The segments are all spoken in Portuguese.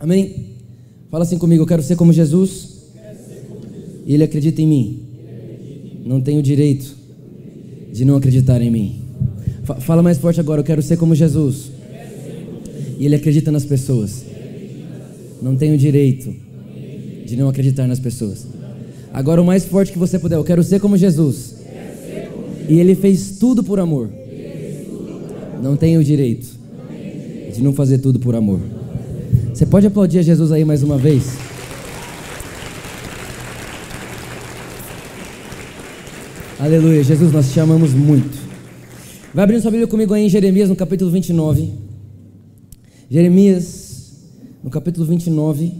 Amém? Fala assim comigo, eu quero ser como Jesus. E ele acredita em mim. Não tenho direito de não acreditar em mim. Fala mais forte agora, eu quero ser como Jesus. E ele acredita nas pessoas. Não tenho direito de não acreditar nas pessoas. Agora o mais forte que você puder, eu quero ser como Jesus. E ele fez tudo por amor. Não tenho direito de não fazer tudo por amor. Você pode aplaudir a Jesus aí mais uma vez? Aleluia, Jesus, nós te amamos muito. Vai abrindo sua Bíblia comigo aí em Jeremias, no capítulo 29. Jeremias, no capítulo 29,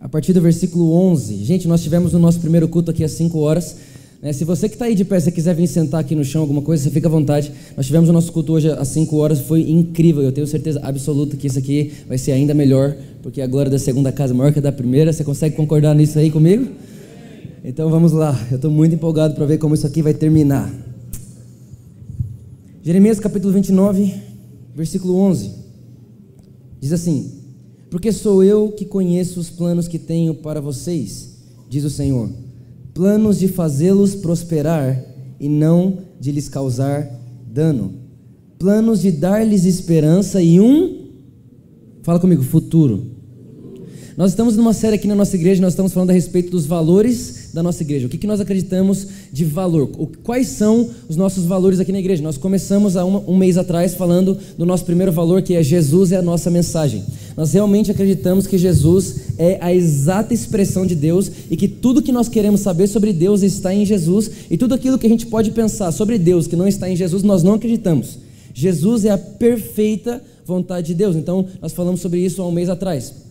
a partir do versículo 11. Gente, nós tivemos o nosso primeiro culto aqui às 5 horas. Né? Se você que está aí de pé, se quiser vir sentar aqui no chão, alguma coisa, você fica à vontade. Nós tivemos o nosso culto hoje às 5 horas, foi incrível. Eu tenho certeza absoluta que isso aqui vai ser ainda melhor, porque a glória da segunda casa é maior que a da primeira. Você consegue concordar nisso aí comigo? Então vamos lá, eu estou muito empolgado para ver como isso aqui vai terminar. Jeremias capítulo 29, versículo 11. Diz assim: Porque sou eu que conheço os planos que tenho para vocês, diz o Senhor planos de fazê-los prosperar e não de lhes causar dano, planos de dar-lhes esperança e um, fala comigo, futuro. Nós estamos numa série aqui na nossa igreja, nós estamos falando a respeito dos valores da nossa igreja. O que, que nós acreditamos de valor? Quais são os nossos valores aqui na igreja? Nós começamos há um mês atrás falando do nosso primeiro valor, que é Jesus é a nossa mensagem. Nós realmente acreditamos que Jesus é a exata expressão de Deus e que tudo que nós queremos saber sobre Deus está em Jesus e tudo aquilo que a gente pode pensar sobre Deus que não está em Jesus, nós não acreditamos. Jesus é a perfeita vontade de Deus. Então, nós falamos sobre isso há um mês atrás.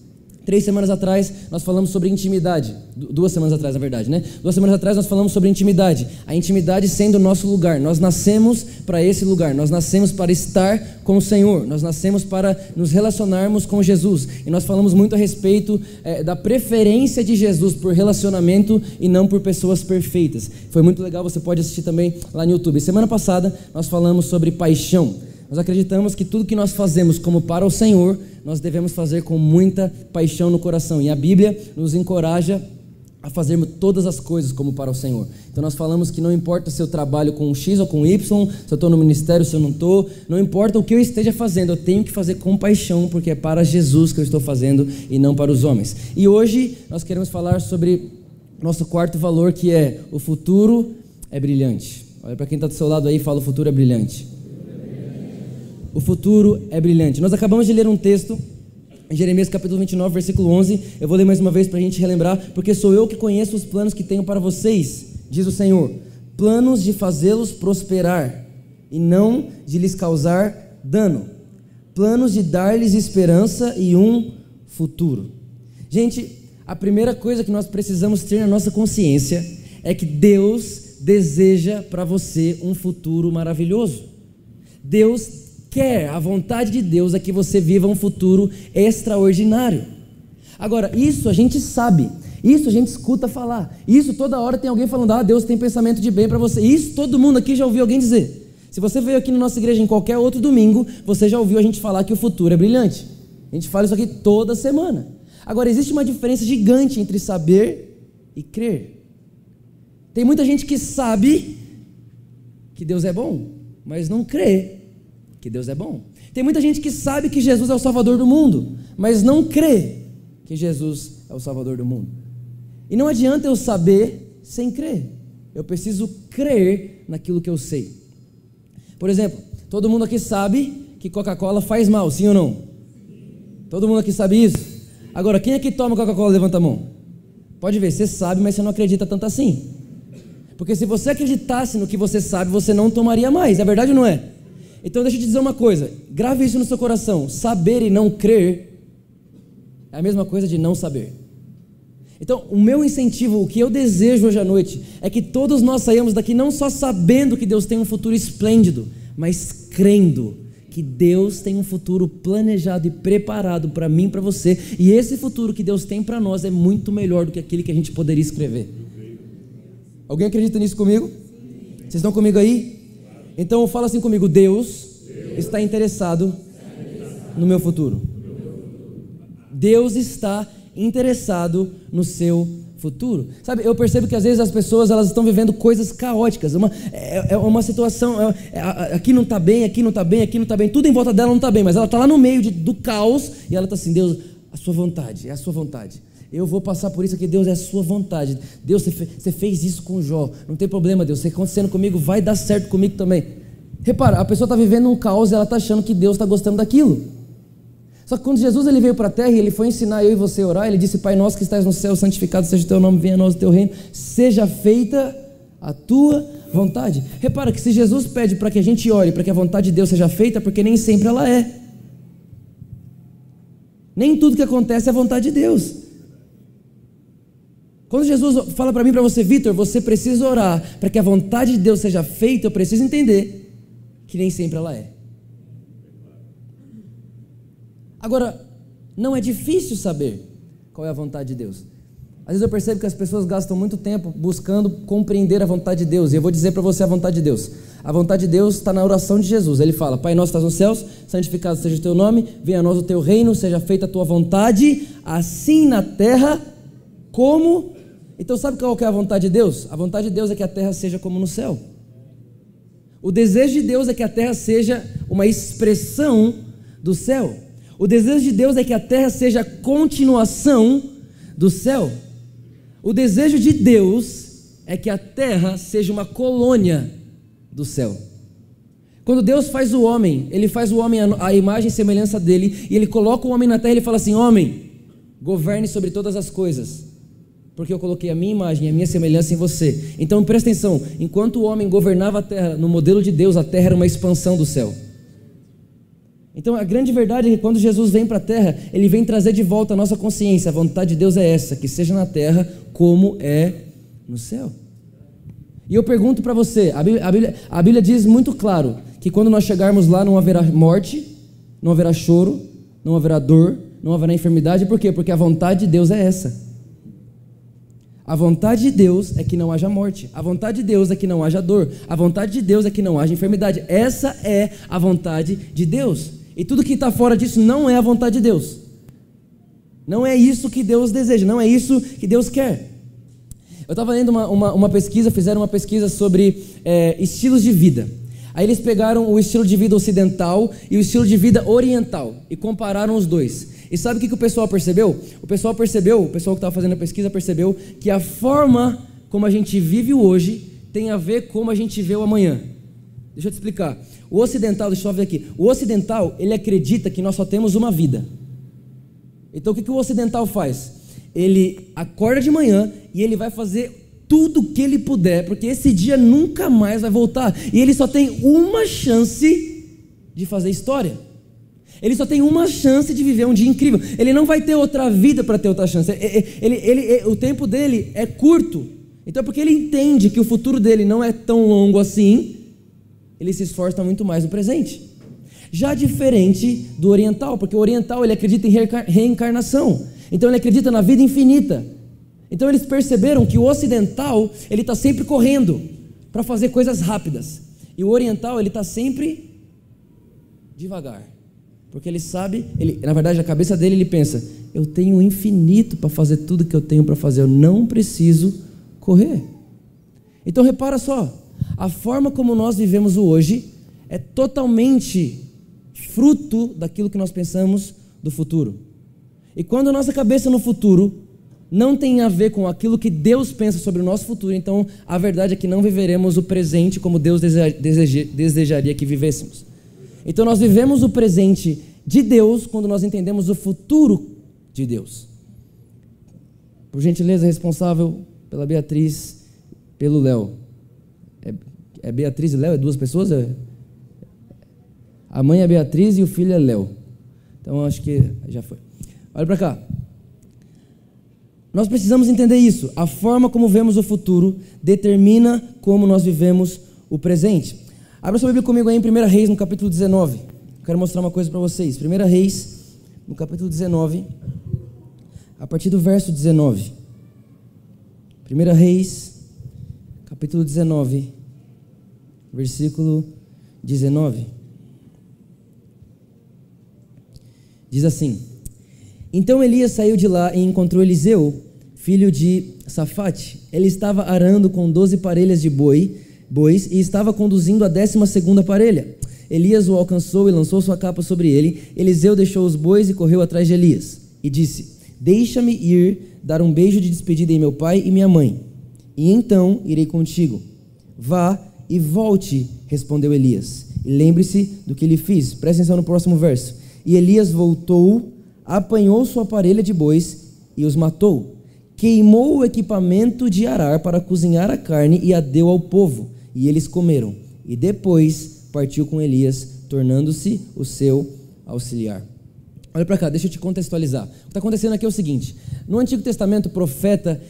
Três semanas atrás nós falamos sobre intimidade. Duas semanas atrás, na verdade, né? Duas semanas atrás nós falamos sobre intimidade. A intimidade sendo o nosso lugar. Nós nascemos para esse lugar. Nós nascemos para estar com o Senhor. Nós nascemos para nos relacionarmos com Jesus. E nós falamos muito a respeito é, da preferência de Jesus por relacionamento e não por pessoas perfeitas. Foi muito legal. Você pode assistir também lá no YouTube. Semana passada nós falamos sobre paixão. Nós acreditamos que tudo que nós fazemos como para o Senhor, nós devemos fazer com muita paixão no coração. E a Bíblia nos encoraja a fazermos todas as coisas como para o Senhor. Então nós falamos que não importa se eu trabalho com X ou com Y, se eu estou no ministério, se eu não estou, não importa o que eu esteja fazendo, eu tenho que fazer com paixão, porque é para Jesus que eu estou fazendo e não para os homens. E hoje nós queremos falar sobre nosso quarto valor, que é o futuro é brilhante. Olha para quem está do seu lado aí e fala: o futuro é brilhante. O futuro é brilhante. Nós acabamos de ler um texto em Jeremias capítulo 29, versículo 11. Eu vou ler mais uma vez para a gente relembrar, porque sou eu que conheço os planos que tenho para vocês, diz o Senhor. Planos de fazê-los prosperar e não de lhes causar dano. Planos de dar-lhes esperança e um futuro. Gente, a primeira coisa que nós precisamos ter na nossa consciência é que Deus deseja para você um futuro maravilhoso. Deus quer, a vontade de Deus é que você viva um futuro extraordinário. Agora, isso a gente sabe, isso a gente escuta falar, isso toda hora tem alguém falando, ah, Deus tem pensamento de bem para você. Isso todo mundo aqui já ouviu alguém dizer. Se você veio aqui na nossa igreja em qualquer outro domingo, você já ouviu a gente falar que o futuro é brilhante. A gente fala isso aqui toda semana. Agora, existe uma diferença gigante entre saber e crer. Tem muita gente que sabe que Deus é bom, mas não crê que Deus é bom. Tem muita gente que sabe que Jesus é o Salvador do mundo, mas não crê que Jesus é o Salvador do mundo. E não adianta eu saber sem crer. Eu preciso crer naquilo que eu sei. Por exemplo, todo mundo aqui sabe que Coca-Cola faz mal, sim ou não? Todo mundo aqui sabe isso? Agora, quem é que toma Coca-Cola? Levanta a mão. Pode ver, você sabe, mas você não acredita tanto assim. Porque se você acreditasse no que você sabe, você não tomaria mais. É verdade ou não é? Então deixa eu te dizer uma coisa. Grave isso no seu coração. Saber e não crer é a mesma coisa de não saber. Então, o meu incentivo, o que eu desejo hoje à noite, é que todos nós saímos daqui não só sabendo que Deus tem um futuro esplêndido, mas crendo que Deus tem um futuro planejado e preparado para mim e para você, e esse futuro que Deus tem para nós é muito melhor do que aquele que a gente poderia escrever. Alguém acredita nisso comigo? Vocês estão comigo aí? Então fala assim comigo: Deus está interessado no meu futuro. Deus está interessado no seu futuro. Sabe, eu percebo que às vezes as pessoas elas estão vivendo coisas caóticas. Uma, é, é uma situação, é, é, aqui não está bem, aqui não está bem, aqui não está bem, tudo em volta dela não está bem, mas ela está lá no meio de, do caos e ela está assim, Deus, a sua vontade, é a sua vontade. Eu vou passar por isso aqui, Deus, é a sua vontade. Deus, você, fez, isso com Jó. Não tem problema, Deus. Você acontecendo comigo, vai dar certo comigo também. Repara, a pessoa está vivendo um caos e ela está achando que Deus está gostando daquilo. Só que quando Jesus ele veio para a terra e ele foi ensinar eu e você a orar, ele disse: Pai nosso que estás no céu, santificado seja o teu nome, venha a nós o teu reino, seja feita a tua vontade. Repara que se Jesus pede para que a gente ore, para que a vontade de Deus seja feita, porque nem sempre ela é. Nem tudo que acontece é a vontade de Deus. Quando Jesus fala para mim, para você, Vitor, você precisa orar para que a vontade de Deus seja feita, eu preciso entender que nem sempre ela é. Agora, não é difícil saber qual é a vontade de Deus. Às vezes eu percebo que as pessoas gastam muito tempo buscando compreender a vontade de Deus. E eu vou dizer para você a vontade de Deus. A vontade de Deus está na oração de Jesus. Ele fala: Pai nosso estás nos céus, santificado seja o teu nome, venha a nós o teu reino, seja feita a tua vontade, assim na terra como. Então, sabe qual é a vontade de Deus? A vontade de Deus é que a terra seja como no céu. O desejo de Deus é que a terra seja uma expressão do céu. O desejo de Deus é que a terra seja a continuação do céu. O desejo de Deus é que a terra seja uma colônia do céu. Quando Deus faz o homem, ele faz o homem a imagem e semelhança dele, e ele coloca o homem na terra e ele fala assim: Homem, governe sobre todas as coisas, porque eu coloquei a minha imagem a minha semelhança em você. Então presta atenção: enquanto o homem governava a terra no modelo de Deus, a terra era uma expansão do céu. Então a grande verdade é que quando Jesus vem para a terra, ele vem trazer de volta a nossa consciência. A vontade de Deus é essa, que seja na terra como é no céu. E eu pergunto para você: a Bíblia, a, Bíblia, a Bíblia diz muito claro que quando nós chegarmos lá não haverá morte, não haverá choro, não haverá dor, não haverá enfermidade. Por quê? Porque a vontade de Deus é essa. A vontade de Deus é que não haja morte. A vontade de Deus é que não haja dor. A vontade de Deus é que não haja enfermidade. Essa é a vontade de Deus. E tudo que está fora disso não é a vontade de Deus. Não é isso que Deus deseja, não é isso que Deus quer. Eu estava lendo uma, uma, uma, pesquisa, fizeram uma pesquisa sobre é, estilos de vida. Aí eles pegaram o estilo de vida ocidental e o estilo de vida oriental e compararam os dois. E sabe o que, que o pessoal percebeu? O pessoal percebeu, o pessoal que estava fazendo a pesquisa percebeu que a forma como a gente vive hoje tem a ver com como a gente vê o amanhã. Deixa eu te explicar. O ocidental, deixa eu ver aqui. O ocidental, ele acredita que nós só temos uma vida. Então o que, que o ocidental faz? Ele acorda de manhã e ele vai fazer tudo que ele puder, porque esse dia nunca mais vai voltar. E ele só tem uma chance de fazer história. Ele só tem uma chance de viver um dia incrível. Ele não vai ter outra vida para ter outra chance. Ele, ele, ele, o tempo dele é curto. Então, porque ele entende que o futuro dele não é tão longo assim, ele se esforça muito mais no presente. Já diferente do oriental, porque o oriental ele acredita em reencarnação. Então ele acredita na vida infinita. Então eles perceberam que o ocidental ele está sempre correndo para fazer coisas rápidas e o oriental ele está sempre devagar, porque ele sabe, ele, na verdade, a cabeça dele ele pensa: eu tenho infinito para fazer tudo que eu tenho para fazer, eu não preciso correr. Então repara só, a forma como nós vivemos o hoje é totalmente fruto daquilo que nós pensamos do futuro. E quando a nossa cabeça no futuro não tem a ver com aquilo que Deus pensa sobre o nosso futuro, então a verdade é que não viveremos o presente como Deus desejaria que vivêssemos. Então nós vivemos o presente de Deus quando nós entendemos o futuro de Deus. Por gentileza, responsável pela Beatriz, pelo Léo. É, é Beatriz e Léo? É duas pessoas? É... A mãe é Beatriz e o filho é Léo. Então acho que já foi. Olha para cá. Nós precisamos entender isso. A forma como vemos o futuro determina como nós vivemos o presente. Abra sua Bíblia comigo aí em 1 Reis, no capítulo 19. Quero mostrar uma coisa para vocês. 1 Reis, no capítulo 19, a partir do verso 19. 1 Reis, capítulo 19, versículo 19. Diz assim: Então Elias saiu de lá e encontrou Eliseu, filho de Safate. Ele estava arando com doze parelhas de boi, bois e estava conduzindo a décima segunda parelha. Elias o alcançou e lançou sua capa sobre ele. Eliseu deixou os bois e correu atrás de Elias e disse: Deixa-me ir dar um beijo de despedida em meu pai e minha mãe, e então irei contigo. Vá e volte, respondeu Elias. E lembre-se do que lhe fiz. Presta atenção no próximo verso. E Elias voltou, apanhou sua parelha de bois e os matou. Queimou o equipamento de arar para cozinhar a carne e a deu ao povo, e eles comeram. E depois partiu com Elias, tornando-se o seu auxiliar. Olha para cá, deixa eu te contextualizar. O que está acontecendo aqui é o seguinte: no Antigo Testamento, o profeta,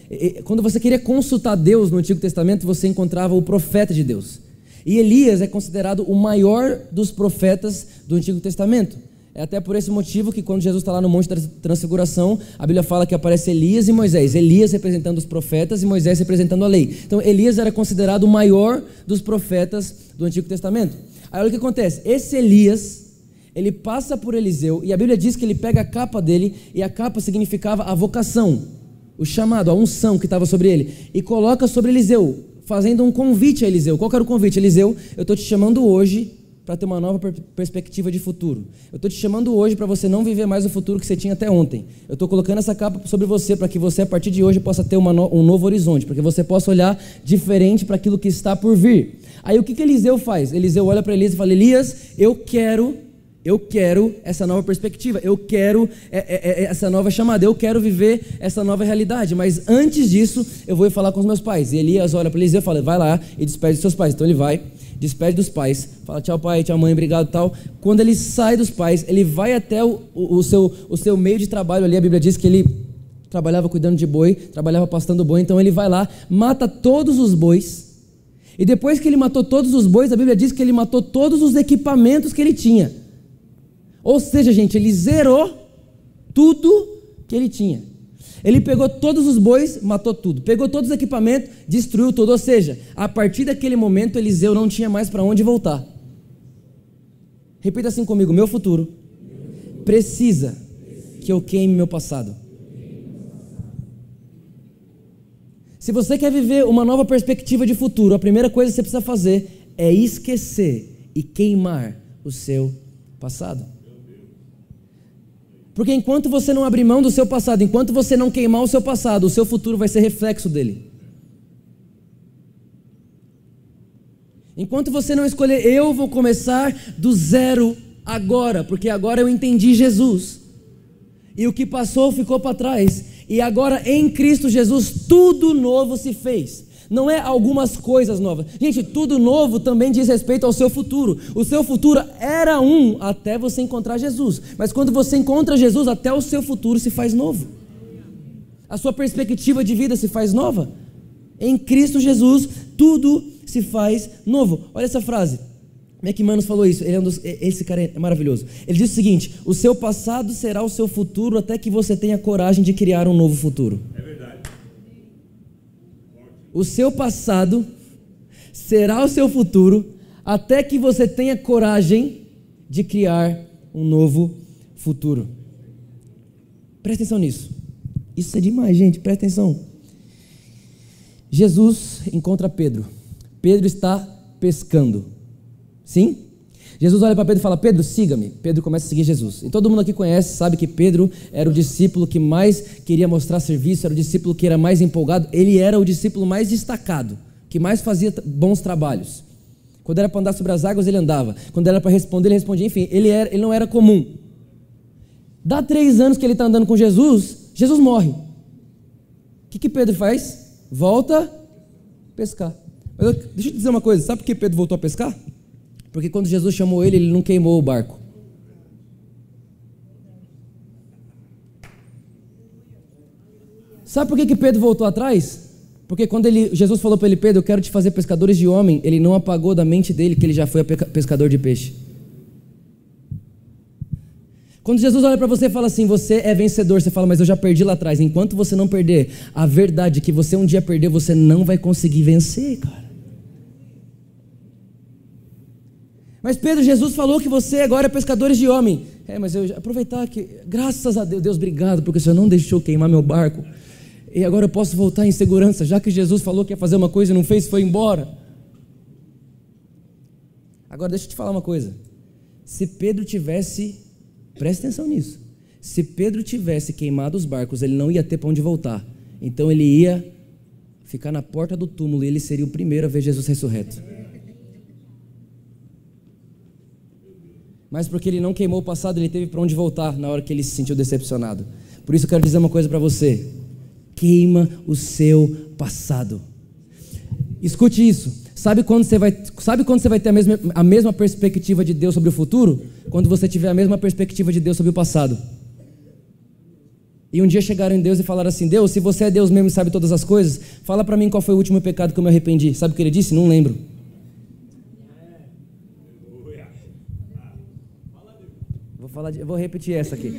quando você queria consultar Deus no Antigo Testamento, você encontrava o profeta de Deus. E Elias é considerado o maior dos profetas do Antigo Testamento. É até por esse motivo que quando Jesus está lá no Monte da Transfiguração, a Bíblia fala que aparece Elias e Moisés. Elias representando os profetas e Moisés representando a lei. Então Elias era considerado o maior dos profetas do Antigo Testamento. Aí olha o que acontece. Esse Elias, ele passa por Eliseu e a Bíblia diz que ele pega a capa dele e a capa significava a vocação, o chamado, a unção que estava sobre ele e coloca sobre Eliseu, fazendo um convite a Eliseu. Qual era o convite? Eliseu, eu estou te chamando hoje para ter uma nova per perspectiva de futuro. Eu estou te chamando hoje para você não viver mais o futuro que você tinha até ontem. Eu estou colocando essa capa sobre você para que você, a partir de hoje, possa ter no um novo horizonte, para que você possa olhar diferente para aquilo que está por vir. Aí o que, que Eliseu faz? Eliseu olha para Elias e fala: Elias, eu quero eu quero essa nova perspectiva, eu quero é, é, é, essa nova chamada, eu quero viver essa nova realidade. Mas antes disso, eu vou falar com os meus pais. E Elias olha para Eliseu e fala: vai lá e despede seus pais. Então ele vai, despede dos pais, fala tchau pai, tchau mãe, obrigado tal. Quando ele sai dos pais, ele vai até o, o, o, seu, o seu meio de trabalho ali. A Bíblia diz que ele trabalhava cuidando de boi, trabalhava pastando boi. Então ele vai lá, mata todos os bois. E depois que ele matou todos os bois, a Bíblia diz que ele matou todos os equipamentos que ele tinha. Ou seja, gente, ele zerou tudo que ele tinha. Ele pegou todos os bois, matou tudo. Pegou todos os equipamentos, destruiu tudo. Ou seja, a partir daquele momento, Eliseu não tinha mais para onde voltar. Repita assim comigo: meu futuro precisa que eu queime meu passado. Se você quer viver uma nova perspectiva de futuro, a primeira coisa que você precisa fazer é esquecer e queimar o seu passado. Porque enquanto você não abrir mão do seu passado, enquanto você não queimar o seu passado, o seu futuro vai ser reflexo dele. Enquanto você não escolher, eu vou começar do zero agora, porque agora eu entendi Jesus. E o que passou ficou para trás. E agora em Cristo Jesus tudo novo se fez não é algumas coisas novas. Gente, tudo novo também diz respeito ao seu futuro. O seu futuro era um até você encontrar Jesus. Mas quando você encontra Jesus, até o seu futuro se faz novo. A sua perspectiva de vida se faz nova. Em Cristo Jesus, tudo se faz novo. Olha essa frase. Manos falou isso, é um dos, esse cara é maravilhoso. Ele diz o seguinte: o seu passado será o seu futuro até que você tenha coragem de criar um novo futuro. O seu passado será o seu futuro até que você tenha coragem de criar um novo futuro. Presta atenção nisso. Isso é demais, gente. Presta atenção. Jesus encontra Pedro. Pedro está pescando. Sim? Jesus olha para Pedro e fala: Pedro, siga-me. Pedro começa a seguir Jesus. E todo mundo aqui conhece, sabe que Pedro era o discípulo que mais queria mostrar serviço, era o discípulo que era mais empolgado. Ele era o discípulo mais destacado, que mais fazia bons trabalhos. Quando era para andar sobre as águas, ele andava. Quando era para responder, ele respondia. Enfim, ele, era, ele não era comum. Dá três anos que ele está andando com Jesus, Jesus morre. O que, que Pedro faz? Volta pescar. Mas deixa eu te dizer uma coisa: sabe por que Pedro voltou a pescar? Porque quando Jesus chamou ele, ele não queimou o barco. Sabe por que, que Pedro voltou atrás? Porque quando ele, Jesus falou para ele, Pedro, eu quero te fazer pescadores de homem, ele não apagou da mente dele que ele já foi pescador de peixe. Quando Jesus olha para você e fala assim, você é vencedor, você fala, mas eu já perdi lá atrás. Enquanto você não perder a verdade que você um dia perdeu, você não vai conseguir vencer, cara. Mas Pedro, Jesus falou que você agora é pescador de homem. É, mas eu aproveitar que, graças a Deus, Deus, obrigado, porque o Senhor não deixou queimar meu barco. E agora eu posso voltar em segurança, já que Jesus falou que ia fazer uma coisa e não fez, foi embora. Agora deixa eu te falar uma coisa. Se Pedro tivesse Preste atenção nisso. Se Pedro tivesse queimado os barcos, ele não ia ter para onde voltar. Então ele ia ficar na porta do túmulo e ele seria o primeiro a ver Jesus ressurreto. Mas porque ele não queimou o passado, ele teve para onde voltar na hora que ele se sentiu decepcionado. Por isso eu quero dizer uma coisa para você: queima o seu passado. Escute isso. Sabe quando você vai, sabe quando você vai ter a mesma, a mesma perspectiva de Deus sobre o futuro? Quando você tiver a mesma perspectiva de Deus sobre o passado. E um dia chegaram em Deus e falaram assim: Deus, se você é Deus mesmo e sabe todas as coisas, fala para mim qual foi o último pecado que eu me arrependi. Sabe o que ele disse? Não lembro. Falar de, vou repetir essa aqui.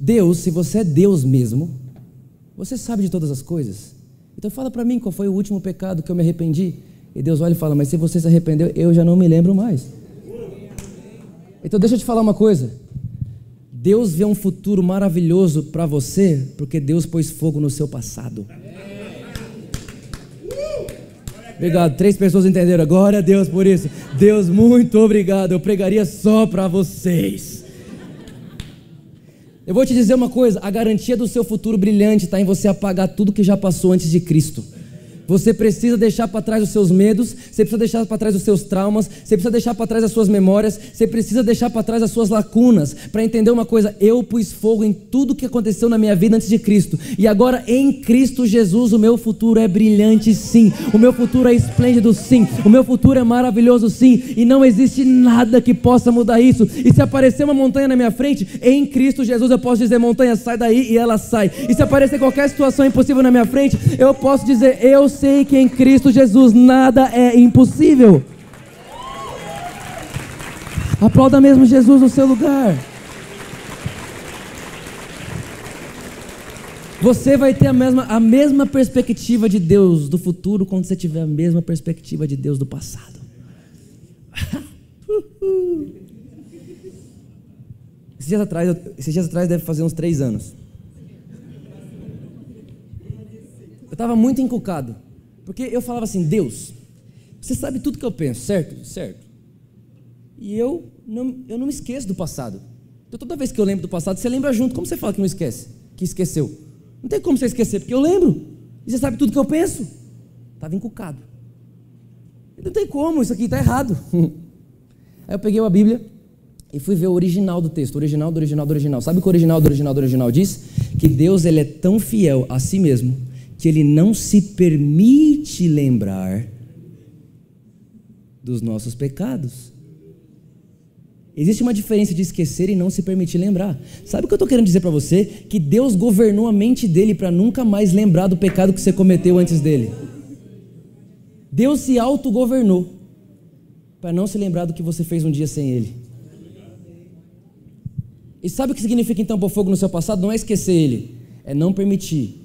Deus, se você é Deus mesmo, você sabe de todas as coisas. Então fala para mim qual foi o último pecado que eu me arrependi. E Deus olha e fala: Mas se você se arrependeu, eu já não me lembro mais. Então deixa eu te falar uma coisa. Deus vê um futuro maravilhoso para você porque Deus pôs fogo no seu passado. Obrigado, três pessoas entenderam. Glória a Deus por isso. Deus, muito obrigado. Eu pregaria só para vocês. Eu vou te dizer uma coisa: a garantia do seu futuro brilhante está em você apagar tudo que já passou antes de Cristo. Você precisa deixar para trás os seus medos, você precisa deixar para trás os seus traumas, você precisa deixar para trás as suas memórias, você precisa deixar para trás as suas lacunas, para entender uma coisa: eu pus fogo em tudo que aconteceu na minha vida antes de Cristo, e agora em Cristo Jesus o meu futuro é brilhante, sim, o meu futuro é esplêndido, sim, o meu futuro é maravilhoso, sim, e não existe nada que possa mudar isso. E se aparecer uma montanha na minha frente, em Cristo Jesus eu posso dizer: montanha, sai daí, e ela sai. E se aparecer qualquer situação impossível na minha frente, eu posso dizer: eu sei que em Cristo Jesus nada é impossível. Aplauda mesmo Jesus no seu lugar. Você vai ter a mesma, a mesma perspectiva de Deus do futuro quando você tiver a mesma perspectiva de Deus do passado. esses, dias atrás, esses dias atrás deve fazer uns três anos. Eu estava muito encucado. Porque eu falava assim, Deus, você sabe tudo que eu penso, certo? Certo. E eu não, eu não me esqueço do passado. Então toda vez que eu lembro do passado, você lembra junto. Como você fala que não esquece? Que esqueceu? Não tem como você esquecer, porque eu lembro. E você sabe tudo que eu penso. Estava encucado. Não tem como, isso aqui está errado. Aí eu peguei a Bíblia e fui ver o original do texto, o original do original do original. Sabe o que o original do original do original diz? Que Deus ele é tão fiel a si mesmo que ele não se permite lembrar dos nossos pecados. Existe uma diferença de esquecer e não se permitir lembrar. Sabe o que eu estou querendo dizer para você? Que Deus governou a mente dele para nunca mais lembrar do pecado que você cometeu antes dele. Deus se autogovernou para não se lembrar do que você fez um dia sem ele. E sabe o que significa então pôr fogo no seu passado? Não é esquecer ele, é não permitir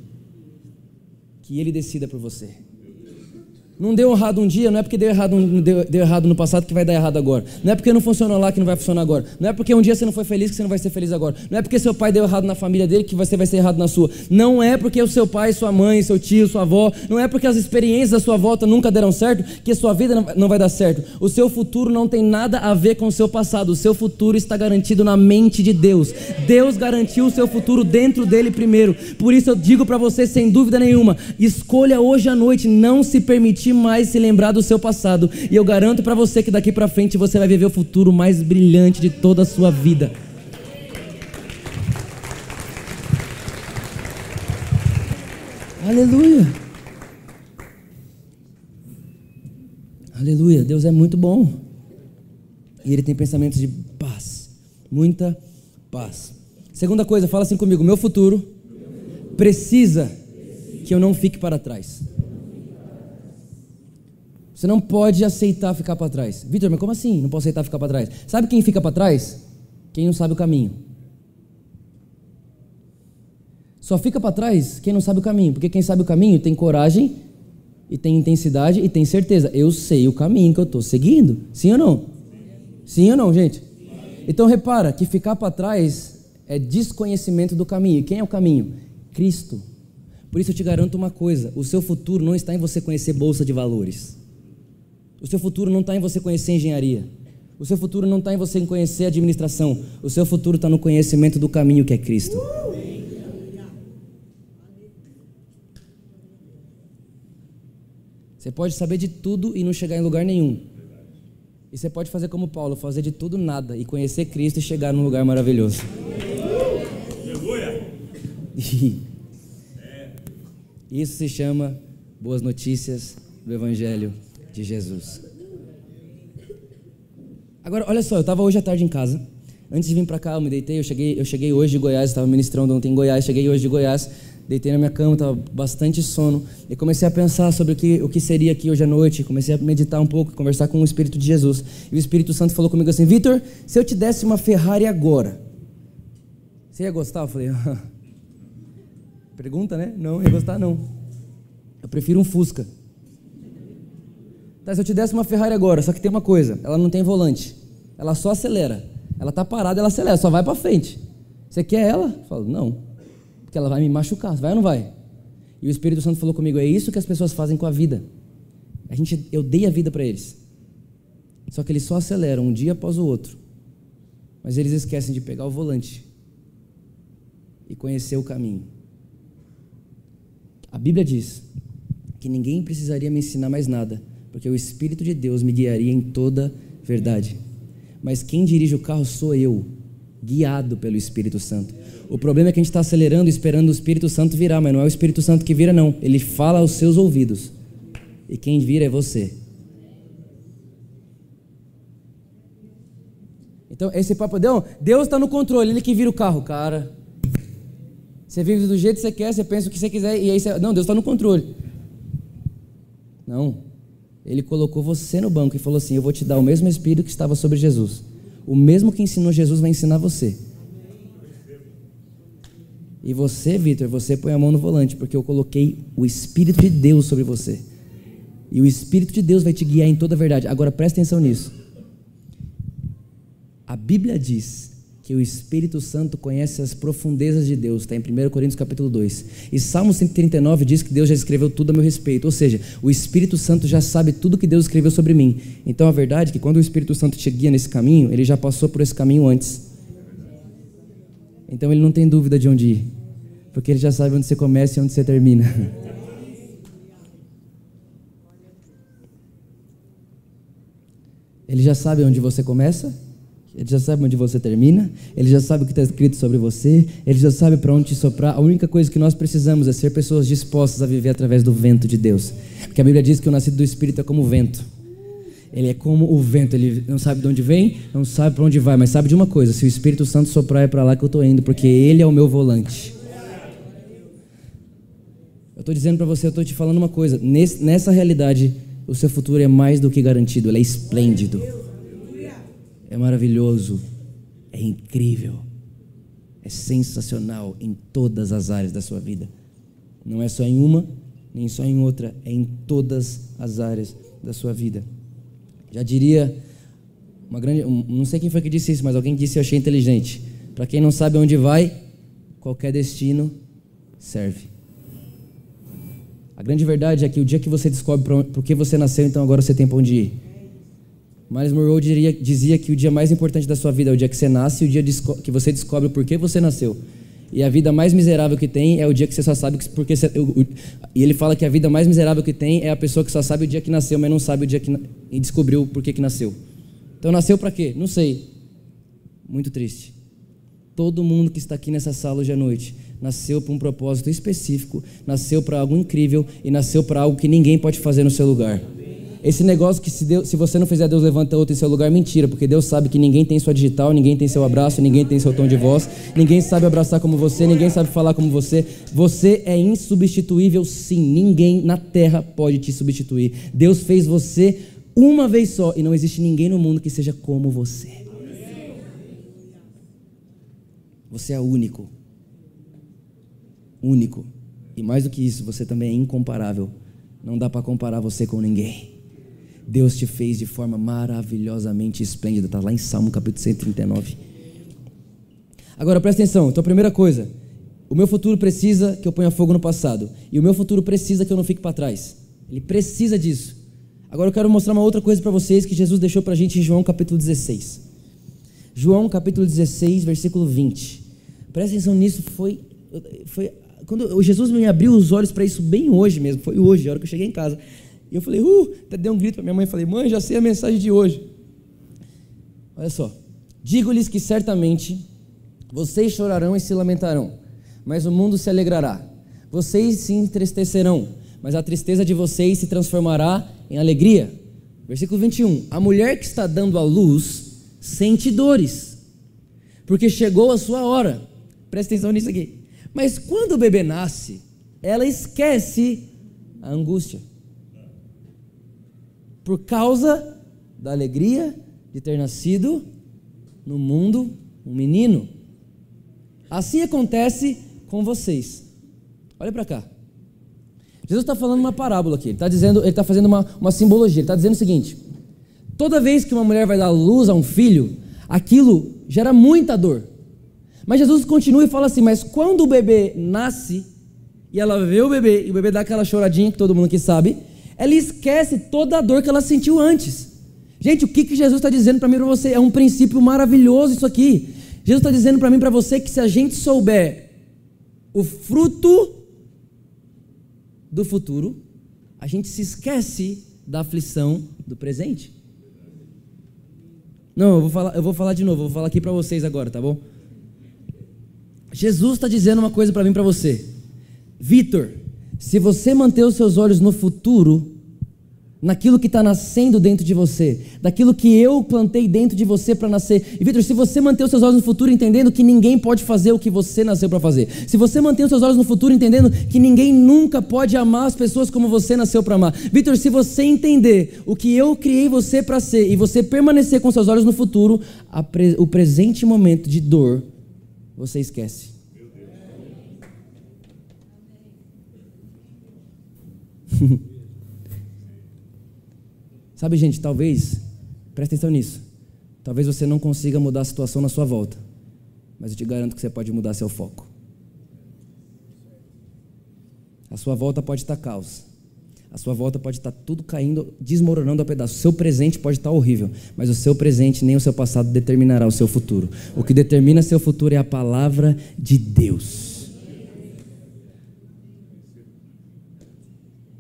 que Ele decida por você. Não deu errado um dia, não é porque deu errado, deu, deu, errado no passado que vai dar errado agora. Não é porque não funcionou lá que não vai funcionar agora. Não é porque um dia você não foi feliz que você não vai ser feliz agora. Não é porque seu pai deu errado na família dele que você vai ser errado na sua. Não é porque o seu pai, sua mãe, seu tio, sua avó, não é porque as experiências da sua volta nunca deram certo que a sua vida não vai dar certo. O seu futuro não tem nada a ver com o seu passado. O seu futuro está garantido na mente de Deus. Deus garantiu o seu futuro dentro dele primeiro. Por isso eu digo para você sem dúvida nenhuma, escolha hoje à noite não se permitir mais se lembrar do seu passado. E eu garanto para você que daqui para frente você vai viver o futuro mais brilhante de toda a sua vida. Aleluia. Aleluia. Deus é muito bom. E Ele tem pensamentos de paz. Muita paz. Segunda coisa, fala assim comigo: meu futuro precisa que eu não fique para trás. Você não pode aceitar ficar para trás. Vitor, mas como assim? Não posso aceitar ficar para trás? Sabe quem fica para trás? Quem não sabe o caminho. Só fica para trás quem não sabe o caminho, porque quem sabe o caminho tem coragem e tem intensidade e tem certeza. Eu sei o caminho que eu estou seguindo. Sim ou não? Sim ou não, gente? Então repara que ficar para trás é desconhecimento do caminho. Quem é o caminho? Cristo. Por isso eu te garanto uma coisa: o seu futuro não está em você conhecer bolsa de valores. O seu futuro não está em você conhecer engenharia. O seu futuro não está em você conhecer administração. O seu futuro está no conhecimento do caminho que é Cristo. Você pode saber de tudo e não chegar em lugar nenhum. E você pode fazer como Paulo, fazer de tudo nada e conhecer Cristo e chegar num lugar maravilhoso. Isso se chama boas notícias do Evangelho de Jesus. Agora, olha só, eu estava hoje à tarde em casa. Antes de vir para cá, eu me deitei. Eu cheguei, eu cheguei hoje de Goiás, estava ministrando ontem em Goiás. Cheguei hoje de Goiás, deitei na minha cama, estava bastante sono. E comecei a pensar sobre o que, o que seria aqui hoje à noite. Comecei a meditar um pouco, conversar com o Espírito de Jesus. E o Espírito Santo falou comigo assim: Vitor, se eu te desse uma Ferrari agora, você ia gostar? Eu falei: Pergunta, né? Não, ia gostar não. Eu prefiro um Fusca. Tá, se eu te desse uma Ferrari agora, só que tem uma coisa, ela não tem volante. Ela só acelera. Ela tá parada, ela acelera, só vai para frente. Você quer ela? Eu falo, não. Porque ela vai me machucar, vai ou não vai? E o Espírito Santo falou comigo, é isso que as pessoas fazem com a vida. A gente, eu dei a vida para eles. Só que eles só aceleram um dia após o outro. Mas eles esquecem de pegar o volante e conhecer o caminho. A Bíblia diz que ninguém precisaria me ensinar mais nada, porque o Espírito de Deus me guiaria em toda verdade. Mas quem dirige o carro sou eu, guiado pelo Espírito Santo. O problema é que a gente está acelerando, esperando o Espírito Santo virar, mas não é o Espírito Santo que vira, não. Ele fala aos seus ouvidos. E quem vira é você. Então, esse papo, Deus está no controle, Ele que vira o carro, cara. Você vive do jeito que você quer, você pensa o que você quiser, e aí você. Não, Deus está no controle. Não. Ele colocou você no banco e falou assim: Eu vou te dar o mesmo Espírito que estava sobre Jesus. O mesmo que ensinou Jesus vai ensinar você. E você, Vitor, você põe a mão no volante, porque eu coloquei o Espírito de Deus sobre você. E o Espírito de Deus vai te guiar em toda a verdade. Agora presta atenção nisso. A Bíblia diz que o Espírito Santo conhece as profundezas de Deus, está em 1 Coríntios capítulo 2. E Salmo 139 diz que Deus já escreveu tudo a meu respeito, ou seja, o Espírito Santo já sabe tudo que Deus escreveu sobre mim. Então a verdade é que quando o Espírito Santo te guia nesse caminho, ele já passou por esse caminho antes. Então ele não tem dúvida de onde ir, porque ele já sabe onde você começa e onde você termina. Ele já sabe onde você começa ele já sabe onde você termina, ele já sabe o que está escrito sobre você, ele já sabe para onde te soprar. A única coisa que nós precisamos é ser pessoas dispostas a viver através do vento de Deus. Porque a Bíblia diz que o nascido do Espírito é como o vento. Ele é como o vento, ele não sabe de onde vem, não sabe para onde vai, mas sabe de uma coisa: se o Espírito Santo soprar, é para lá que eu estou indo, porque ele é o meu volante. Eu estou dizendo para você, eu estou te falando uma coisa: nessa realidade, o seu futuro é mais do que garantido, ele é esplêndido é maravilhoso, é incrível, é sensacional em todas as áreas da sua vida. Não é só em uma, nem só em outra, é em todas as áreas da sua vida. Já diria uma grande, não sei quem foi que disse isso, mas alguém disse eu achei inteligente. Para quem não sabe onde vai, qualquer destino serve. A grande verdade é que o dia que você descobre por que você nasceu, então agora você tem para onde ir. Miles Monroe diria, dizia que o dia mais importante da sua vida é o dia que você nasce e o dia que você descobre por que você nasceu. E a vida mais miserável que tem é o dia que você só sabe que, você, e ele fala que a vida mais miserável que tem é a pessoa que só sabe o dia que nasceu, mas não sabe o dia que e descobriu por que, que nasceu. Então nasceu para quê? Não sei. Muito triste. Todo mundo que está aqui nessa sala hoje à noite nasceu para um propósito específico, nasceu para algo incrível e nasceu para algo que ninguém pode fazer no seu lugar. Esse negócio que se, Deus, se você não fizer, Deus levanta outro em seu lugar, mentira, porque Deus sabe que ninguém tem sua digital, ninguém tem seu abraço, ninguém tem seu tom de voz, ninguém sabe abraçar como você, ninguém sabe falar como você. Você é insubstituível, sim. Ninguém na terra pode te substituir. Deus fez você uma vez só e não existe ninguém no mundo que seja como você. Você é único. Único. E mais do que isso, você também é incomparável. Não dá para comparar você com ninguém. Deus te fez de forma maravilhosamente esplêndida. Está lá em Salmo capítulo 139. Agora presta atenção. Então, a primeira coisa: o meu futuro precisa que eu ponha fogo no passado. E o meu futuro precisa que eu não fique para trás. Ele precisa disso. Agora eu quero mostrar uma outra coisa para vocês que Jesus deixou para a gente em João capítulo 16. João capítulo 16, versículo 20. Presta atenção nisso. Foi, foi quando Jesus me abriu os olhos para isso bem hoje mesmo. Foi hoje, a hora que eu cheguei em casa. E eu falei, uh, até dei um grito para minha mãe, falei, mãe, já sei a mensagem de hoje. Olha só, digo-lhes que certamente vocês chorarão e se lamentarão, mas o mundo se alegrará. Vocês se entristecerão, mas a tristeza de vocês se transformará em alegria. Versículo 21. A mulher que está dando à luz sente dores, porque chegou a sua hora. Presta atenção nisso aqui. Mas quando o bebê nasce, ela esquece a angústia por causa da alegria de ter nascido no mundo um menino. Assim acontece com vocês. Olha para cá. Jesus está falando uma parábola aqui. Ele está dizendo, ele está fazendo uma, uma simbologia. Ele está dizendo o seguinte: toda vez que uma mulher vai dar luz a um filho, aquilo gera muita dor. Mas Jesus continua e fala assim: mas quando o bebê nasce e ela vê o bebê e o bebê dá aquela choradinha que todo mundo aqui sabe, ela esquece toda a dor que ela sentiu antes. Gente, o que, que Jesus está dizendo para mim e para você? É um princípio maravilhoso isso aqui. Jesus está dizendo para mim e para você que se a gente souber o fruto do futuro, a gente se esquece da aflição do presente. Não, eu vou falar, eu vou falar de novo, eu vou falar aqui para vocês agora, tá bom? Jesus está dizendo uma coisa para mim e para você. Vitor, se você manter os seus olhos no futuro, naquilo que está nascendo dentro de você, daquilo que eu plantei dentro de você para nascer. E Vitor, se você manter os seus olhos no futuro entendendo que ninguém pode fazer o que você nasceu para fazer, se você manter os seus olhos no futuro entendendo que ninguém nunca pode amar as pessoas como você nasceu para amar, Vitor, se você entender o que eu criei você para ser e você permanecer com seus olhos no futuro, pre o presente momento de dor você esquece. Sabe, gente, talvez, presta atenção nisso. Talvez você não consiga mudar a situação na sua volta, mas eu te garanto que você pode mudar seu foco. A sua volta pode estar caos. A sua volta pode estar tudo caindo, desmoronando a pedaço. O seu presente pode estar horrível, mas o seu presente nem o seu passado determinará o seu futuro. O que determina seu futuro é a palavra de Deus.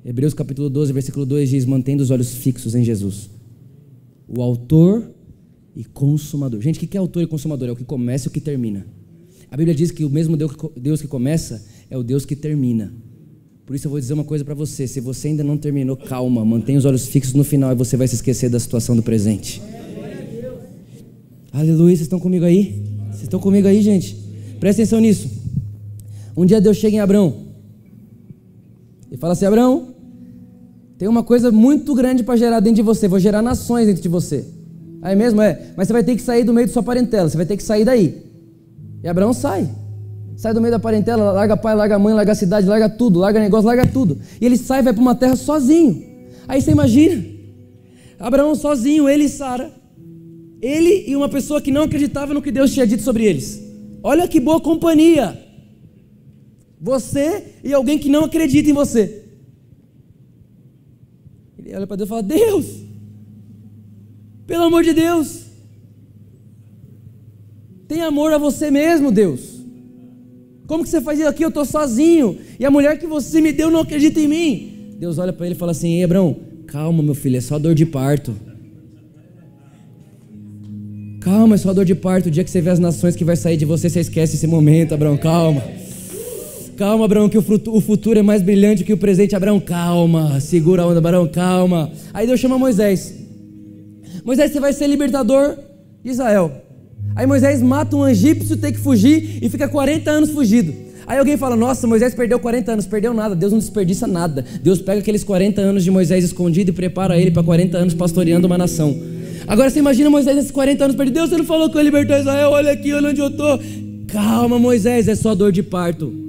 Hebreus capítulo 12, versículo 2 diz: mantendo os olhos fixos em Jesus, o autor e consumador. Gente, o que é autor e consumador? É o que começa e o que termina. A Bíblia diz que o mesmo Deus que começa é o Deus que termina. Por isso eu vou dizer uma coisa para você: se você ainda não terminou, calma, mantenha os olhos fixos no final e você vai se esquecer da situação do presente. Aleluia, vocês estão comigo aí? Vocês estão comigo aí, gente? Presta atenção nisso. Um dia Deus chega em Abraão e fala assim: Abraão, tem uma coisa muito grande para gerar dentro de você. Vou gerar nações dentro de você. Aí mesmo é. Mas você vai ter que sair do meio da sua parentela. Você vai ter que sair daí. E Abraão sai. Sai do meio da parentela, larga pai, larga mãe, larga cidade, larga tudo, larga negócio, larga tudo. E ele sai e vai para uma terra sozinho. Aí você imagina. Abraão sozinho, ele e Sara. Ele e uma pessoa que não acreditava no que Deus tinha dito sobre eles. Olha que boa companhia. Você e alguém que não acredita em você. Ele olha para Deus e fala: Deus, pelo amor de Deus, tem amor a você mesmo, Deus. Como que você faz isso aqui? Eu estou sozinho. E a mulher que você me deu não acredita em mim. Deus olha para ele e fala assim: Ei, calma, meu filho, é só dor de parto. Calma, é só dor de parto. O dia que você vê as nações que vai sair de você, você esquece esse momento, Abraão, calma. Calma, Abraão, que o futuro é mais brilhante que o presente. Abraão, calma, segura a onda, Abraão, calma. Aí Deus chama Moisés. Moisés, você vai ser libertador de Israel. Aí Moisés mata um egípcio, tem que fugir e fica 40 anos fugido. Aí alguém fala: Nossa, Moisés perdeu 40 anos. Perdeu nada, Deus não desperdiça nada. Deus pega aqueles 40 anos de Moisés escondido e prepara ele para 40 anos pastoreando uma nação. Agora você imagina Moisés nesses 40 anos perdido. Deus, você não falou que eu libertou Israel? Olha aqui, olha onde eu estou. Calma, Moisés, é só dor de parto.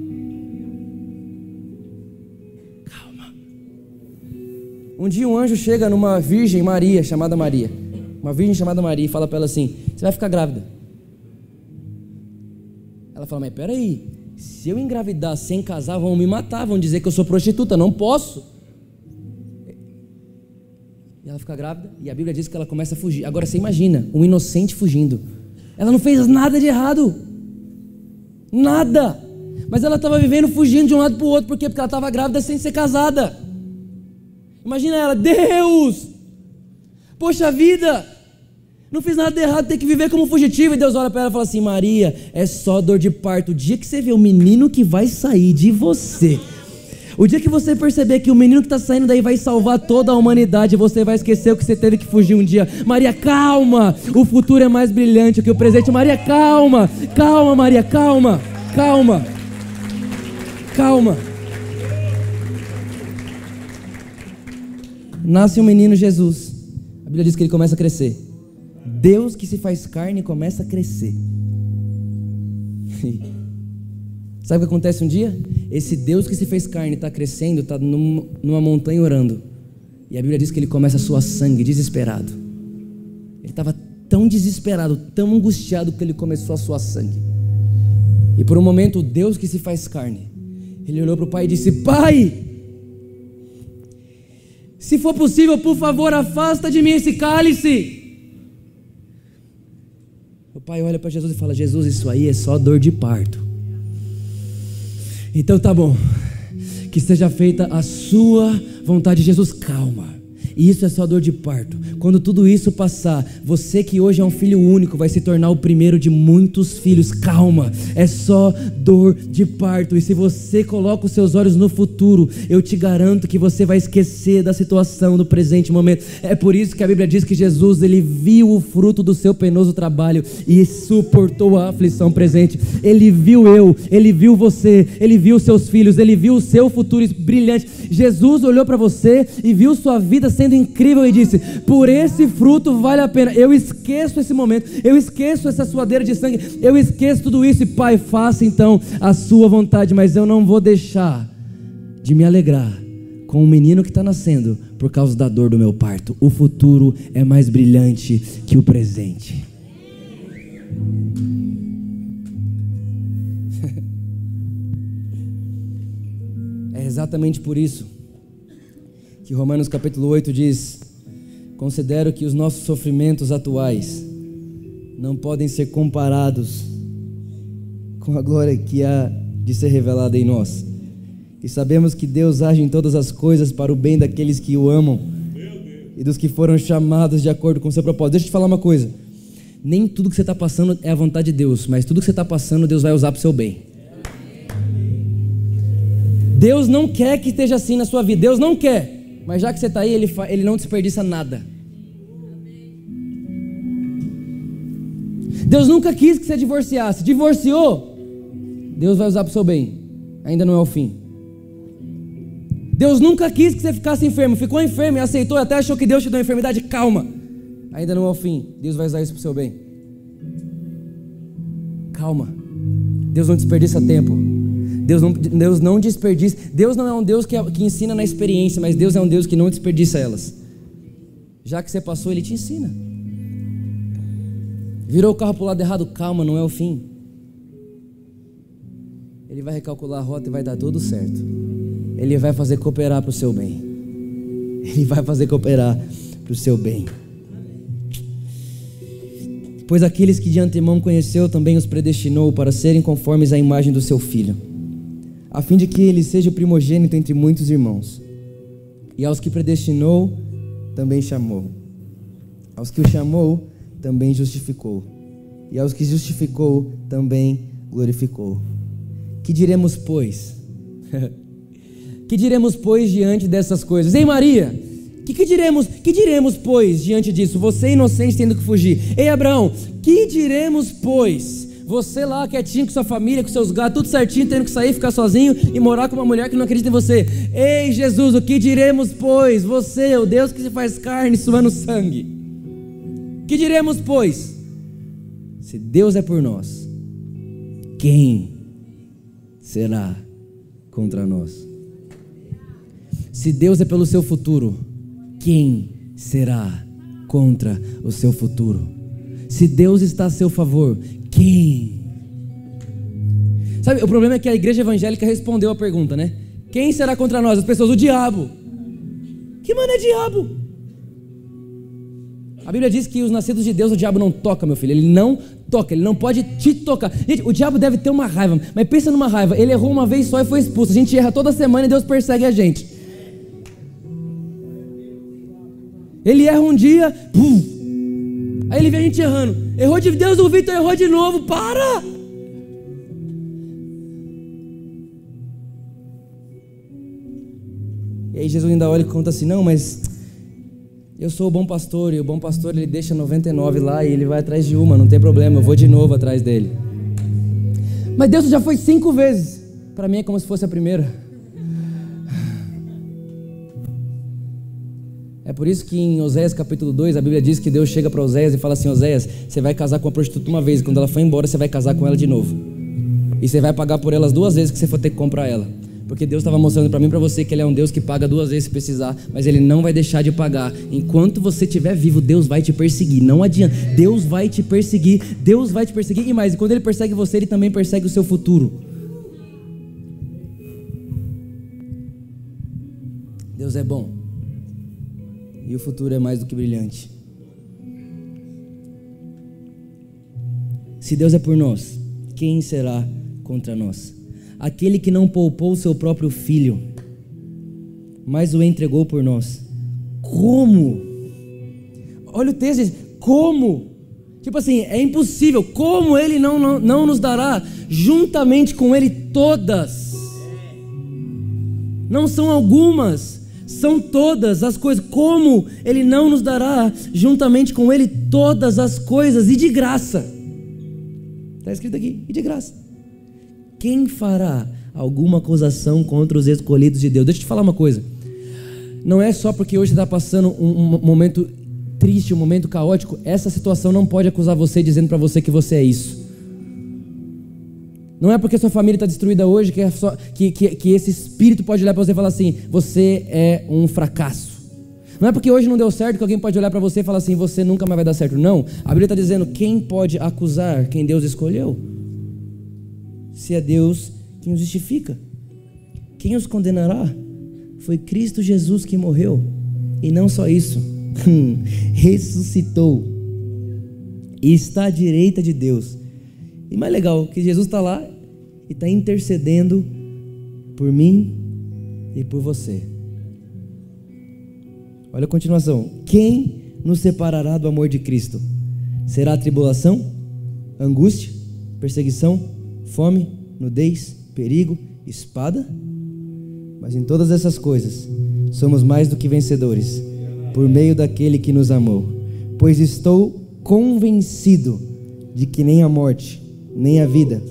Um dia um anjo chega numa virgem Maria, chamada Maria. Uma virgem chamada Maria e fala para ela assim: Você vai ficar grávida. Ela fala: Mas peraí, se eu engravidar sem casar, vão me matar, vão dizer que eu sou prostituta, não posso. E ela fica grávida e a Bíblia diz que ela começa a fugir. Agora você imagina, um inocente fugindo. Ela não fez nada de errado. Nada. Mas ela estava vivendo fugindo de um lado para o outro. Por quê? Porque ela estava grávida sem ser casada. Imagina ela, Deus! Poxa vida! Não fiz nada de errado, tem que viver como fugitivo. E Deus olha para ela e fala assim: Maria, é só dor de parto. O dia que você vê o menino que vai sair de você. O dia que você perceber que o menino que está saindo daí vai salvar toda a humanidade, você vai esquecer o que você teve que fugir um dia. Maria, calma! O futuro é mais brilhante que o presente. Maria, calma! Calma, Maria, calma! Calma! Calma! Nasce um menino Jesus. A Bíblia diz que ele começa a crescer. Deus que se faz carne começa a crescer. Sabe o que acontece um dia? Esse Deus que se fez carne está crescendo, está numa, montanha orando. E a Bíblia diz que ele começa a suar sangue, desesperado. Ele estava tão desesperado, tão angustiado que ele começou a suar sangue. E por um momento, o Deus que se faz carne, ele olhou para o pai e disse: Pai, se for possível, por favor, afasta de mim esse cálice. O pai olha para Jesus e fala: Jesus, isso aí é só dor de parto. Então tá bom, que seja feita a sua vontade, Jesus, calma. Isso é só dor de parto. Quando tudo isso passar, você que hoje é um filho único vai se tornar o primeiro de muitos filhos. Calma, é só dor de parto. E se você coloca os seus olhos no futuro, eu te garanto que você vai esquecer da situação do presente momento. É por isso que a Bíblia diz que Jesus ele viu o fruto do seu penoso trabalho e suportou a aflição presente. Ele viu eu, ele viu você, ele viu seus filhos, ele viu o seu futuro brilhante. Jesus olhou para você e viu sua vida sendo incrível e disse: Por esse fruto vale a pena. Eu esqueço esse momento, eu esqueço essa suadeira de sangue, eu esqueço tudo isso. E Pai, faça então a sua vontade, mas eu não vou deixar de me alegrar com o menino que está nascendo por causa da dor do meu parto. O futuro é mais brilhante que o presente. É exatamente por isso que Romanos capítulo 8 diz: Considero que os nossos sofrimentos atuais não podem ser comparados com a glória que há de ser revelada em nós. E sabemos que Deus age em todas as coisas para o bem daqueles que o amam e dos que foram chamados de acordo com o seu propósito. Deixa eu te falar uma coisa. Nem tudo que você está passando é a vontade de Deus, mas tudo que você está passando, Deus vai usar para o seu bem. Deus não quer que esteja assim na sua vida. Deus não quer. Mas já que você está aí, ele, ele não desperdiça nada. Deus nunca quis que você divorciasse. Divorciou, Deus vai usar para o seu bem. Ainda não é o fim. Deus nunca quis que você ficasse enfermo. Ficou enfermo e aceitou até achou que Deus te deu enfermidade. Calma. Ainda não é o fim. Deus vai usar isso para o seu bem. Calma. Deus não desperdiça tempo. Deus não, Deus não desperdiça. Deus não é um Deus que, que ensina na experiência, mas Deus é um Deus que não desperdiça elas. Já que você passou, Ele te ensina. Virou o carro para o lado errado, calma, não é o fim. Ele vai recalcular a rota e vai dar tudo certo. Ele vai fazer cooperar para o seu bem. Ele vai fazer cooperar para o seu bem. Pois aqueles que de antemão conheceu também os predestinou para serem conformes à imagem do seu filho a fim de que ele seja primogênito entre muitos irmãos. E aos que predestinou, também chamou. Aos que o chamou, também justificou. E aos que justificou, também glorificou. Que diremos, pois? que diremos, pois, diante dessas coisas? Ei, Maria, que, que diremos, que diremos, pois, diante disso? Você inocente tendo que fugir. Ei, Abraão, que diremos, pois? Você lá quietinho com sua família, com seus gatos, tudo certinho, tendo que sair, ficar sozinho e morar com uma mulher que não acredita em você. Ei, Jesus, o que diremos, pois? Você, o Deus que se faz carne, suando sangue. Que diremos, pois? Se Deus é por nós, quem será contra nós? Se Deus é pelo seu futuro, quem será contra o seu futuro? Se Deus está a seu favor, quem? Sabe, o problema é que a igreja evangélica respondeu a pergunta, né? Quem será contra nós? As pessoas, o diabo. Que mano é diabo? A Bíblia diz que os nascidos de Deus, o diabo não toca, meu filho. Ele não toca, ele não pode te tocar. Gente, o diabo deve ter uma raiva, mas pensa numa raiva. Ele errou uma vez só e foi expulso. A gente erra toda semana e Deus persegue a gente. Ele erra um dia, pum, Aí ele vê a gente errando. Errou de Deus, o Vitor errou de novo. Para! E aí Jesus ainda olha e conta assim: Não, mas eu sou o bom pastor. E o bom pastor ele deixa 99 lá e ele vai atrás de uma. Não tem problema, eu vou de novo atrás dele. Mas Deus já foi cinco vezes. Para mim é como se fosse a primeira. É por isso que em Oséias capítulo 2 a Bíblia diz que Deus chega para Oséias e fala assim: Oséias, você vai casar com uma prostituta uma vez, e quando ela for embora, você vai casar com ela de novo. E você vai pagar por elas duas vezes que você for ter que comprar ela. Porque Deus estava mostrando para mim e para você que Ele é um Deus que paga duas vezes se precisar, mas Ele não vai deixar de pagar. Enquanto você estiver vivo, Deus vai te perseguir. Não adianta. Deus vai te perseguir. Deus vai te perseguir. E mais, quando Ele persegue você, Ele também persegue o seu futuro. Deus é bom e o futuro é mais do que brilhante. Se Deus é por nós, quem será contra nós? Aquele que não poupou seu próprio filho, mas o entregou por nós. Como? Olha o texto, como? Tipo assim, é impossível. Como ele não, não, não nos dará juntamente com ele todas? Não são algumas, são todas as coisas. Como Ele não nos dará juntamente com Ele todas as coisas e de graça? Está escrito aqui, e de graça. Quem fará alguma acusação contra os escolhidos de Deus? Deixa eu te falar uma coisa. Não é só porque hoje está passando um, um momento triste, um momento caótico, essa situação não pode acusar você dizendo para você que você é isso. Não é porque sua família está destruída hoje que, é só, que, que, que, esse espírito pode olhar para você e falar assim: você é um fracasso. Não é porque hoje não deu certo que alguém pode olhar para você e falar assim: você nunca mais vai dar certo. Não. A Bíblia está dizendo: quem pode acusar quem Deus escolheu? Se é Deus quem os justifica. Quem os condenará? Foi Cristo Jesus que morreu. E não só isso, ressuscitou e está à direita de Deus e mais legal, que Jesus está lá e está intercedendo por mim e por você. Olha a continuação. Quem nos separará do amor de Cristo? Será a tribulação, angústia, perseguição, fome, nudez, perigo, espada? Mas em todas essas coisas, somos mais do que vencedores, por meio daquele que nos amou. Pois estou convencido de que nem a morte, nem a vida,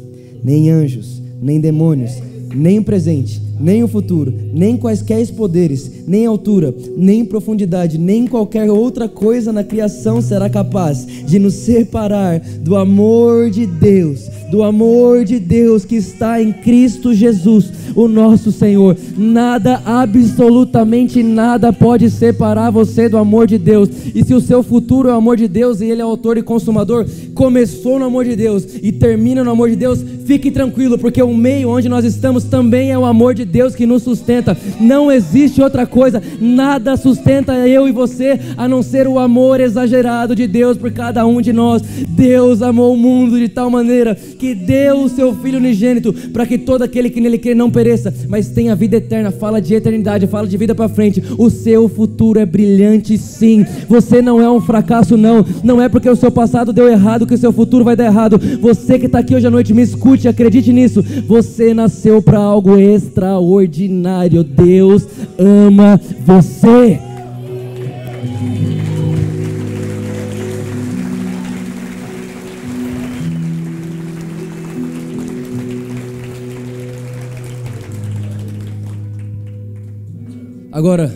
nem anjos, nem demônios, nem o presente, nem o futuro, nem quaisquer poderes, nem altura, nem profundidade, nem qualquer outra coisa na criação será capaz de nos separar do amor de Deus, do amor de Deus que está em Cristo Jesus, o nosso Senhor. Nada, absolutamente nada pode separar você do amor de Deus. E se o seu futuro é o amor de Deus e Ele é autor e consumador, começou no amor de Deus e termina no amor de Deus, fique tranquilo, porque o meio onde nós estamos também é o amor de Deus que nos sustenta. Não existe outra coisa, nada sustenta eu e você a não ser o amor exagerado de Deus por cada um de nós. Deus amou o mundo de tal maneira que deu o seu Filho unigênito para que todo aquele que nele crê não pereça, mas tenha vida eterna. Fala de eternidade, fala de vida para frente. O seu futuro é brilhante, sim. Você não é um fracasso, não. Não é porque o seu passado deu errado que o seu futuro vai dar errado. Você que está aqui hoje à noite, me escute, acredite nisso. Você nasceu para algo extraordinário. Deus ama você. Agora,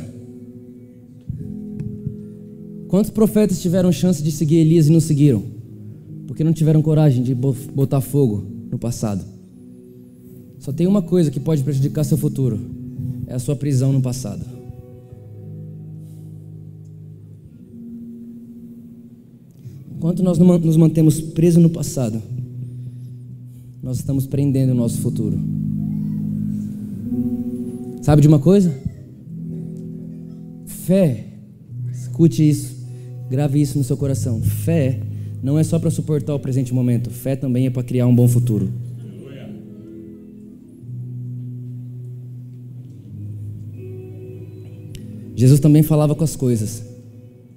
quantos profetas tiveram chance de seguir Elias e não seguiram? Porque não tiveram coragem de botar fogo no passado. Só tem uma coisa que pode prejudicar seu futuro: é a sua prisão no passado. Enquanto nós nos mantemos presos no passado, nós estamos prendendo o nosso futuro. Sabe de uma coisa? Fé, escute isso, grave isso no seu coração. Fé não é só para suportar o presente momento, fé também é para criar um bom futuro. Jesus também falava com as coisas.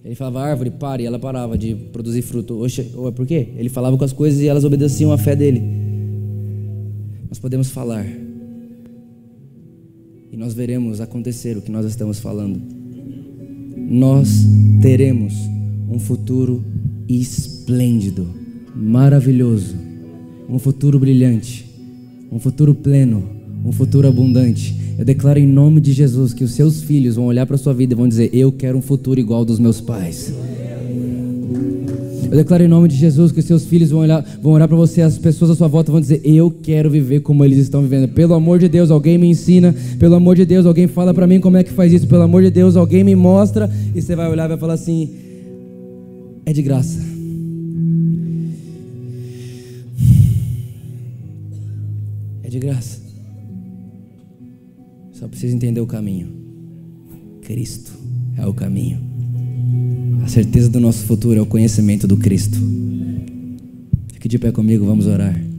Ele falava, árvore, pare, e ela parava de produzir fruto. Oxe, ou é por quê? Ele falava com as coisas e elas obedeciam à fé dele. Nós podemos falar. E nós veremos acontecer o que nós estamos falando nós teremos um futuro esplêndido, maravilhoso, um futuro brilhante, um futuro pleno, um futuro abundante. Eu declaro em nome de Jesus que os seus filhos vão olhar para a sua vida e vão dizer: Eu quero um futuro igual ao dos meus pais. Eu declaro em nome de Jesus que os seus filhos vão olhar, vão olhar para você, as pessoas à sua volta vão dizer: Eu quero viver como eles estão vivendo. Pelo amor de Deus, alguém me ensina. Pelo amor de Deus, alguém fala para mim como é que faz isso. Pelo amor de Deus, alguém me mostra. E você vai olhar e vai falar assim: É de graça. É de graça. Só precisa entender o caminho. Cristo é o caminho. A certeza do nosso futuro é o conhecimento do Cristo. Fique de pé comigo, vamos orar.